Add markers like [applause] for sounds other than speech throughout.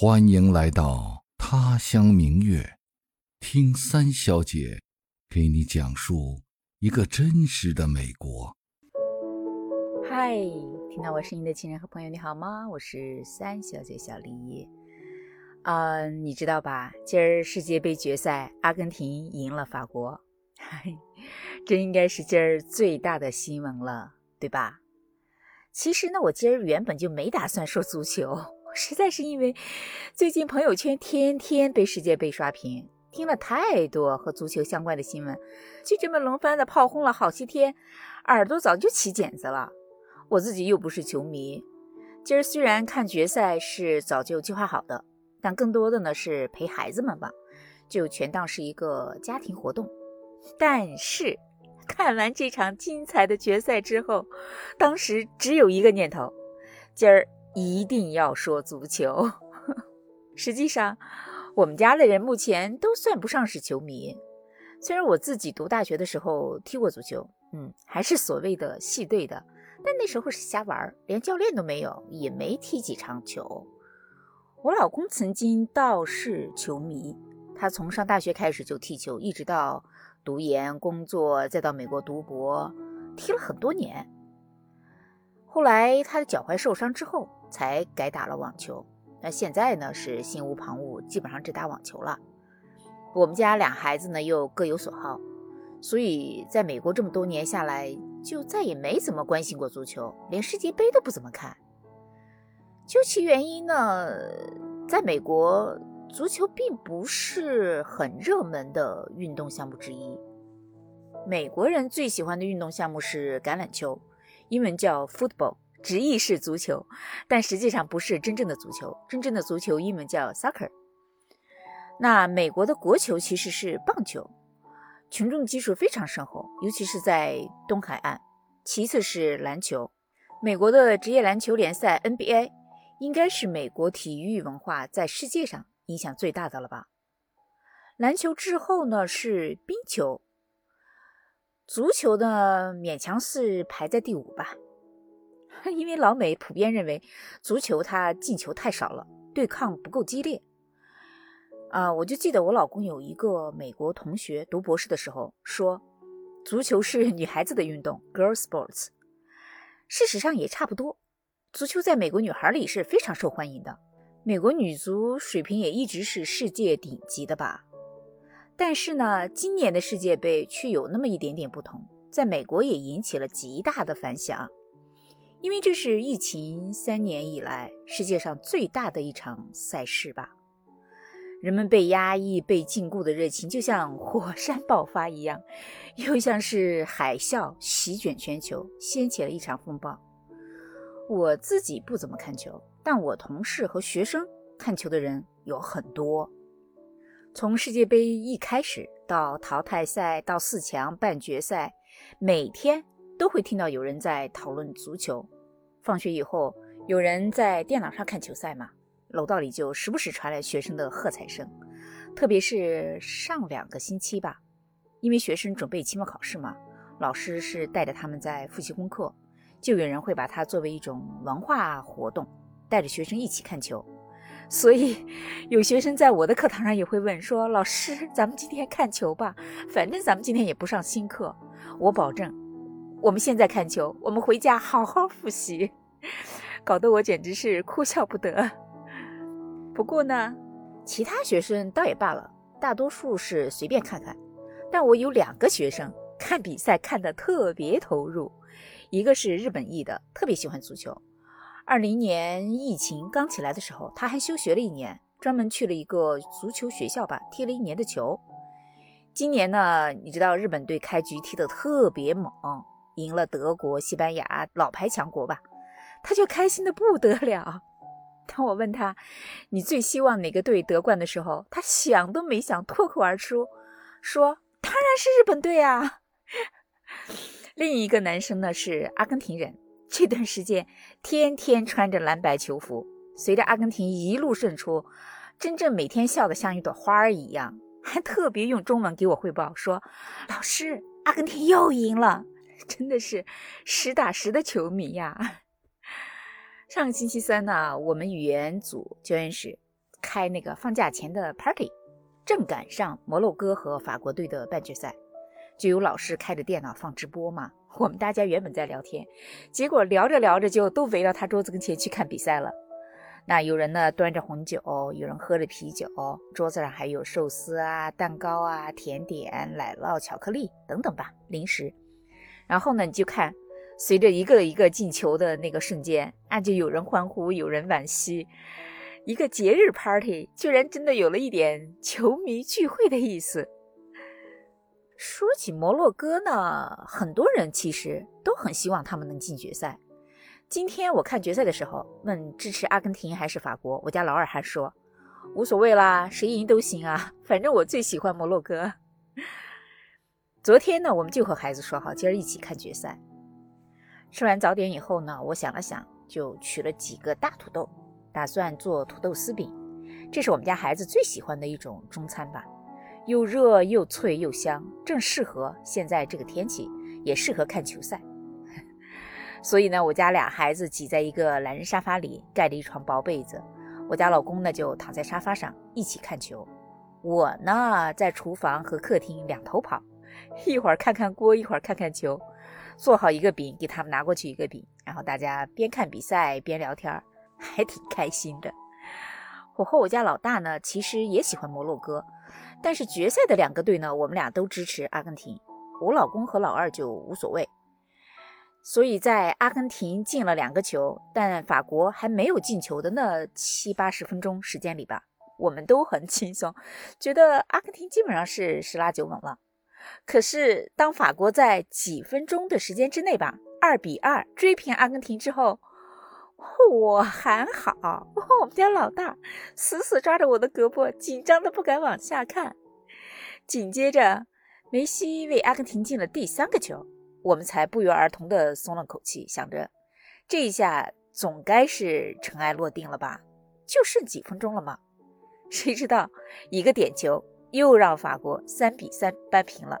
欢迎来到他乡明月，听三小姐给你讲述一个真实的美国。嗨，听到我声音的亲人和朋友，你好吗？我是三小姐小丽。嗯，你知道吧？今儿世界杯决赛，阿根廷赢了法国，嗨这应该是今儿最大的新闻了，对吧？其实呢，我今儿原本就没打算说足球。实在是因为最近朋友圈天天被世界杯刷屏，听了太多和足球相关的新闻，就这么轮番的炮轰了好些天，耳朵早就起茧子了。我自己又不是球迷，今儿虽然看决赛是早就计划好的，但更多的呢是陪孩子们吧，就全当是一个家庭活动。但是看完这场精彩的决赛之后，当时只有一个念头：今儿。一定要说足球。[laughs] 实际上，我们家的人目前都算不上是球迷。虽然我自己读大学的时候踢过足球，嗯，还是所谓的系队的，但那时候是瞎玩，连教练都没有，也没踢几场球。我老公曾经倒是球迷，他从上大学开始就踢球，一直到读研、工作，再到美国读博，踢了很多年。后来他的脚踝受伤之后。才改打了网球，那现在呢是心无旁骛，基本上只打网球了。我们家俩孩子呢又各有所好，所以在美国这么多年下来，就再也没怎么关心过足球，连世界杯都不怎么看。究其原因呢，在美国足球并不是很热门的运动项目之一。美国人最喜欢的运动项目是橄榄球，英文叫 football。直译是足球，但实际上不是真正的足球。真正的足球英文叫 soccer。那美国的国球其实是棒球，群众基础非常深厚，尤其是在东海岸。其次是篮球，美国的职业篮球联赛 NBA 应该是美国体育文化在世界上影响最大的了吧？篮球之后呢是冰球，足球呢勉强是排在第五吧。因为老美普遍认为足球它进球太少了，对抗不够激烈。啊，我就记得我老公有一个美国同学读博士的时候说，足球是女孩子的运动，girl sports。事实上也差不多，足球在美国女孩里是非常受欢迎的，美国女足水平也一直是世界顶级的吧。但是呢，今年的世界杯却有那么一点点不同，在美国也引起了极大的反响。因为这是疫情三年以来世界上最大的一场赛事吧，人们被压抑、被禁锢的热情就像火山爆发一样，又像是海啸席卷全球，掀起了一场风暴。我自己不怎么看球，但我同事和学生看球的人有很多。从世界杯一开始到淘汰赛到四强、半决赛，每天。都会听到有人在讨论足球。放学以后，有人在电脑上看球赛嘛，楼道里就时不时传来学生的喝彩声。特别是上两个星期吧，因为学生准备期末考试嘛，老师是带着他们在复习功课，就有人会把它作为一种文化活动，带着学生一起看球。所以，有学生在我的课堂上也会问说：“老师，咱们今天看球吧，反正咱们今天也不上新课，我保证。”我们现在看球，我们回家好好复习，[laughs] 搞得我简直是哭笑不得。不过呢，其他学生倒也罢了，大多数是随便看看。但我有两个学生看比赛看得特别投入，一个是日本裔的，特别喜欢足球。二零年疫情刚起来的时候，他还休学了一年，专门去了一个足球学校吧，踢了一年的球。今年呢，你知道日本队开局踢得特别猛。赢了德国、西班牙老牌强国吧，他就开心的不得了。[laughs] 当我问他你最希望哪个队得冠的时候，他想都没想，脱口而出说：“当然是日本队啊！” [laughs] 另一个男生呢是阿根廷人，这段时间天天穿着蓝白球服，随着阿根廷一路胜出，真正每天笑得像一朵花儿一样，还特别用中文给我汇报说：“老师，阿根廷又赢了。” [laughs] 真的是实打实的球迷呀！上个星期三呢，我们语言组教研室开那个放假前的 party，正赶上摩洛哥和法国队的半决赛，就有老师开着电脑放直播嘛。我们大家原本在聊天，结果聊着聊着就都围到他桌子跟前去看比赛了。那有人呢端着红酒，有人喝着啤酒，桌子上还有寿司啊、蛋糕啊、甜点、奶酪、巧克力等等吧，零食。然后呢，你就看，随着一个一个进球的那个瞬间，啊，就有人欢呼，有人惋惜。一个节日 party 居然真的有了一点球迷聚会的意思。说起摩洛哥呢，很多人其实都很希望他们能进决赛。今天我看决赛的时候，问支持阿根廷还是法国，我家老二还说无所谓啦，谁赢都行啊，反正我最喜欢摩洛哥。昨天呢，我们就和孩子说好，今儿一起看决赛。吃完早点以后呢，我想了想，就取了几个大土豆，打算做土豆丝饼。这是我们家孩子最喜欢的一种中餐吧，又热又脆又香，正适合现在这个天气，也适合看球赛。[laughs] 所以呢，我家俩孩子挤在一个懒人沙发里，盖了一床薄被子。我家老公呢就躺在沙发上一起看球，我呢在厨房和客厅两头跑，一会儿看看锅，一会儿看看球。做好一个饼，给他们拿过去一个饼，然后大家边看比赛边聊天，还挺开心的。我和我家老大呢，其实也喜欢摩洛哥，但是决赛的两个队呢，我们俩都支持阿根廷。我老公和老二就无所谓。所以在阿根廷进了两个球，但法国还没有进球的那七八十分钟时间里吧，我们都很轻松，觉得阿根廷基本上是十拉九稳了。可是当法国在几分钟的时间之内吧，二比二追平阿根廷之后，我还好，我们家老大死死抓着我的胳膊，紧张的不敢往下看。紧接着，梅西为阿根廷进了第三个球。我们才不约而同的松了口气，想着这一下总该是尘埃落定了吧？就剩几分钟了嘛。谁知道一个点球又让法国三比三扳平了。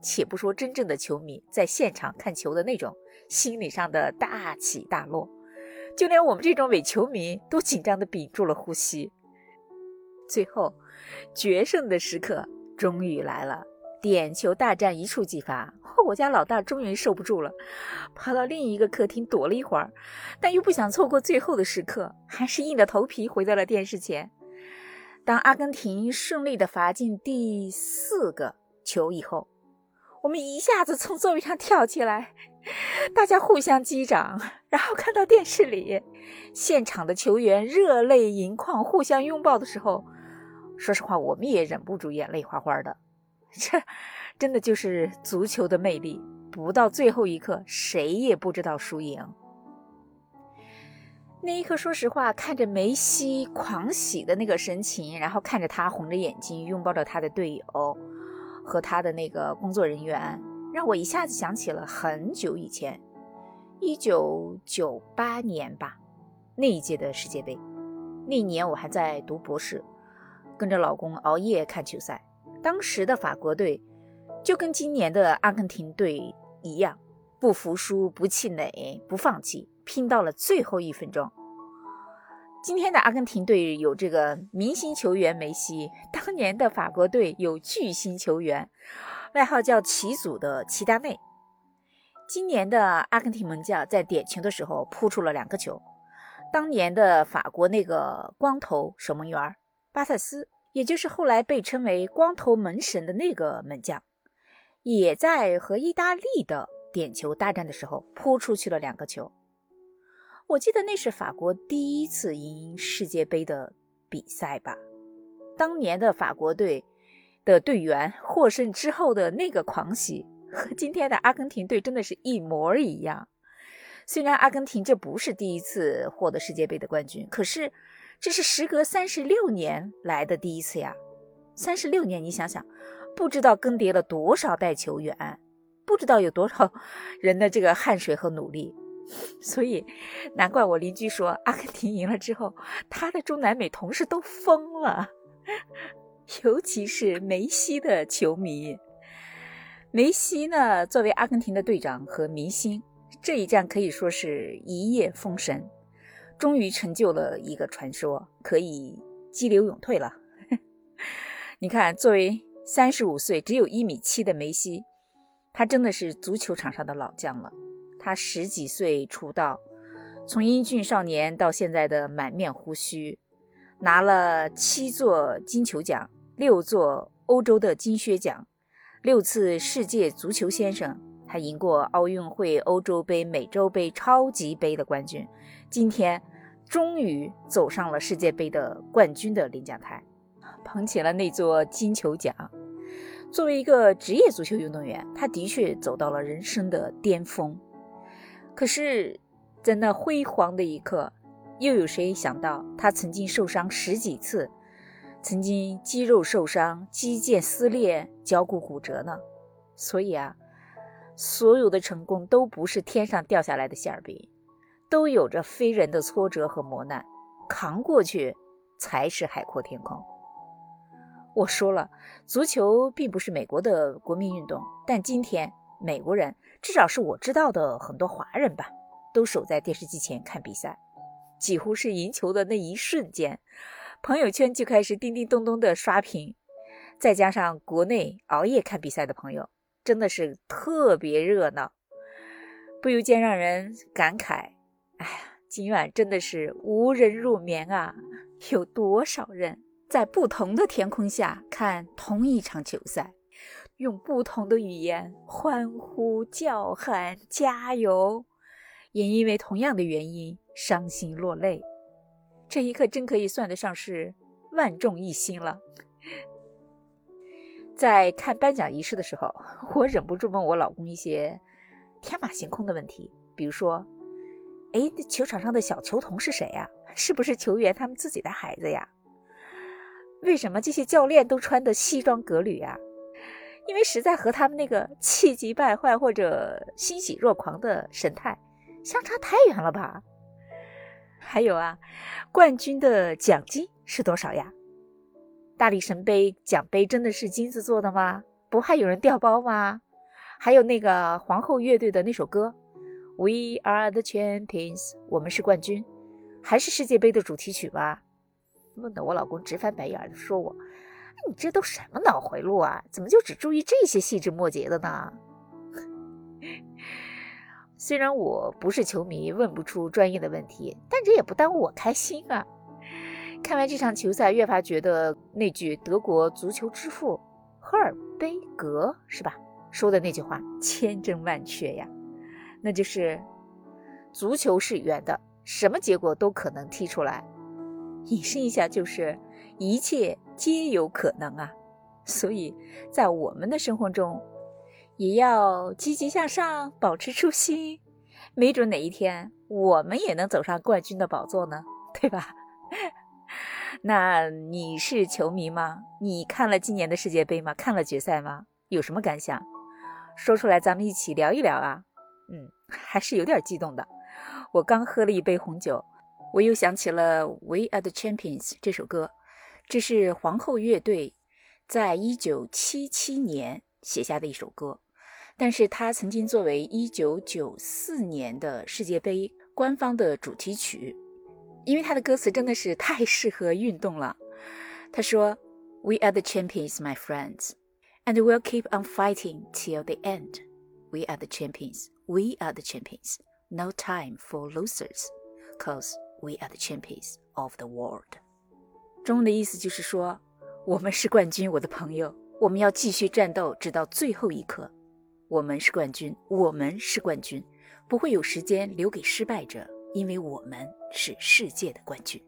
且不说真正的球迷在现场看球的那种心理上的大起大落，就连我们这种伪球迷都紧张的屏住了呼吸。最后，决胜的时刻终于来了。点球大战一触即发，我家老大终于受不住了，跑到另一个客厅躲了一会儿，但又不想错过最后的时刻，还是硬着头皮回到了电视前。当阿根廷顺利的罚进第四个球以后，我们一下子从座位上跳起来，大家互相击掌，然后看到电视里现场的球员热泪盈眶，互相拥抱的时候，说实话，我们也忍不住眼泪哗哗的。[laughs] 这真的就是足球的魅力，不到最后一刻，谁也不知道输赢。那一刻，说实话，看着梅西狂喜的那个神情，然后看着他红着眼睛拥抱着他的队友和他的那个工作人员，让我一下子想起了很久以前，一九九八年吧，那一届的世界杯。那年我还在读博士，跟着老公熬夜看球赛。当时的法国队就跟今年的阿根廷队一样，不服输、不气馁、不放弃，拼到了最后一分钟。今天的阿根廷队有这个明星球员梅西，当年的法国队有巨星球员，外号叫“奇祖”的齐达内。今年的阿根廷门将在点球的时候扑出了两个球，当年的法国那个光头守门员巴塞斯。也就是后来被称为“光头门神”的那个门将，也在和意大利的点球大战的时候扑出去了两个球。我记得那是法国第一次赢世界杯的比赛吧？当年的法国队的队员获胜之后的那个狂喜，和今天的阿根廷队真的是一模一样。虽然阿根廷这不是第一次获得世界杯的冠军，可是。这是时隔三十六年来的第一次呀！三十六年，你想想，不知道更迭了多少代球员，不知道有多少 [laughs] 人的这个汗水和努力，所以难怪我邻居说阿根廷赢了之后，他的中南美同事都疯了，[laughs] 尤其是梅西的球迷。梅西呢，作为阿根廷的队长和明星，这一战可以说是一夜封神。终于成就了一个传说，可以激流勇退了。[laughs] 你看，作为三十五岁只有一米七的梅西，他真的是足球场上的老将了。他十几岁出道，从英俊少年到现在的满面胡须，拿了七座金球奖，六座欧洲的金靴奖，六次世界足球先生，还赢过奥运会、欧洲杯、美洲杯、超级杯的冠军。今天，终于走上了世界杯的冠军的领奖台，捧起了那座金球奖。作为一个职业足球运动员，他的确走到了人生的巅峰。可是，在那辉煌的一刻，又有谁想到他曾经受伤十几次，曾经肌肉受伤、肌腱撕裂、脚骨骨折呢？所以啊，所有的成功都不是天上掉下来的馅儿饼，都有着非人的挫折和磨难，扛过去才是海阔天空。我说了，足球并不是美国的国民运动，但今天美国人。至少是我知道的很多华人吧，都守在电视机前看比赛，几乎是赢球的那一瞬间，朋友圈就开始叮叮咚咚的刷屏。再加上国内熬夜看比赛的朋友，真的是特别热闹，不由间让人感慨：哎呀，今晚真的是无人入眠啊！有多少人在不同的天空下看同一场球赛？用不同的语言欢呼、叫喊、加油，也因为同样的原因伤心落泪。这一刻真可以算得上是万众一心了。在看颁奖仪式的时候，我忍不住问我老公一些天马行空的问题，比如说：“哎，球场上的小球童是谁呀？是不是球员他们自己的孩子呀？为什么这些教练都穿的西装革履呀？”因为实在和他们那个气急败坏或者欣喜若狂的神态相差太远了吧？还有啊，冠军的奖金是多少呀？大力神杯奖杯真的是金子做的吗？不怕有人掉包吗？还有那个皇后乐队的那首歌《We Are the Champions》，我们是冠军，还是世界杯的主题曲吧？问得我老公直翻白眼，说我。你这都什么脑回路啊？怎么就只注意这些细枝末节的呢？[laughs] 虽然我不是球迷，问不出专业的问题，但这也不耽误我开心啊！看完这场球赛，越发觉得那句德国足球之父赫尔贝格是吧说的那句话千真万确呀，那就是足球是圆的，什么结果都可能踢出来。引申一下就是。一切皆有可能啊，所以在我们的生活中，也要积极向上，保持初心，没准哪一天我们也能走上冠军的宝座呢，对吧？那你是球迷吗？你看了今年的世界杯吗？看了决赛吗？有什么感想？说出来，咱们一起聊一聊啊。嗯，还是有点激动的。我刚喝了一杯红酒，我又想起了《We Are the Champions》这首歌。这是皇后乐队在一九七七年写下的一首歌，但是它曾经作为一九九四年的世界杯官方的主题曲，因为它的歌词真的是太适合运动了。他说：“We are the champions, my friends, and we'll keep on fighting till the end. We are the champions, we are the champions. No time for losers, cause we are the champions of the world.” 中的意思就是说，我们是冠军，我的朋友，我们要继续战斗，直到最后一刻。我们是冠军，我们是冠军，不会有时间留给失败者，因为我们是世界的冠军。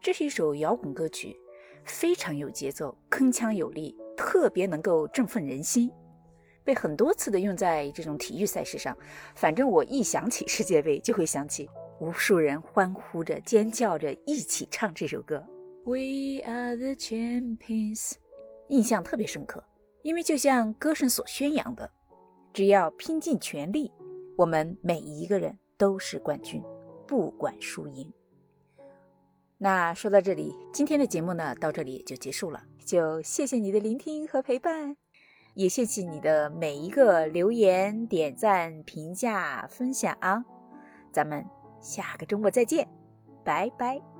这是一首摇滚歌曲，非常有节奏，铿锵有力，特别能够振奋人心，被很多次的用在这种体育赛事上。反正我一想起世界杯，就会想起无数人欢呼着、尖叫着一起唱这首歌。We are the champions，印象特别深刻，因为就像歌声所宣扬的，只要拼尽全力，我们每一个人都是冠军，不管输赢。那说到这里，今天的节目呢，到这里就结束了，就谢谢你的聆听和陪伴，也谢谢你的每一个留言、点赞、评价、分享啊，咱们下个周末再见，拜拜。